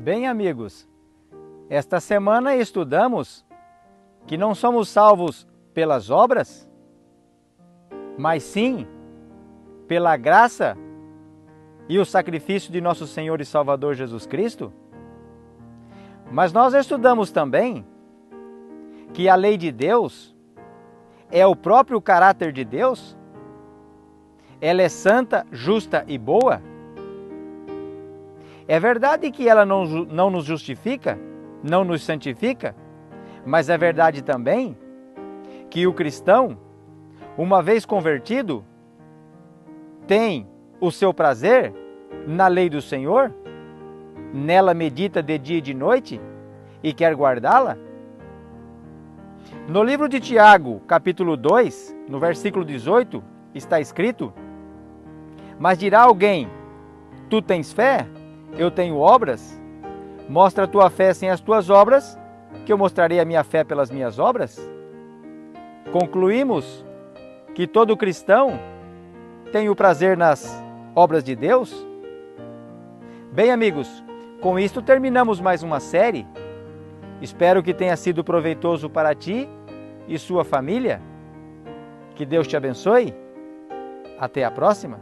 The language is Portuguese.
Bem, amigos, esta semana estudamos que não somos salvos pelas obras, mas sim pela graça e o sacrifício de nosso Senhor e Salvador Jesus Cristo. Mas nós estudamos também que a lei de Deus é o próprio caráter de Deus, ela é santa, justa e boa. É verdade que ela não, não nos justifica, não nos santifica, mas é verdade também que o cristão, uma vez convertido, tem o seu prazer na lei do Senhor, nela medita de dia e de noite e quer guardá-la? No livro de Tiago, capítulo 2, no versículo 18, está escrito: Mas dirá alguém: Tu tens fé? Eu tenho obras? Mostra a tua fé sem as tuas obras, que eu mostrarei a minha fé pelas minhas obras? Concluímos que todo cristão tem o prazer nas obras de Deus? Bem, amigos, com isto terminamos mais uma série. Espero que tenha sido proveitoso para ti e sua família. Que Deus te abençoe. Até a próxima.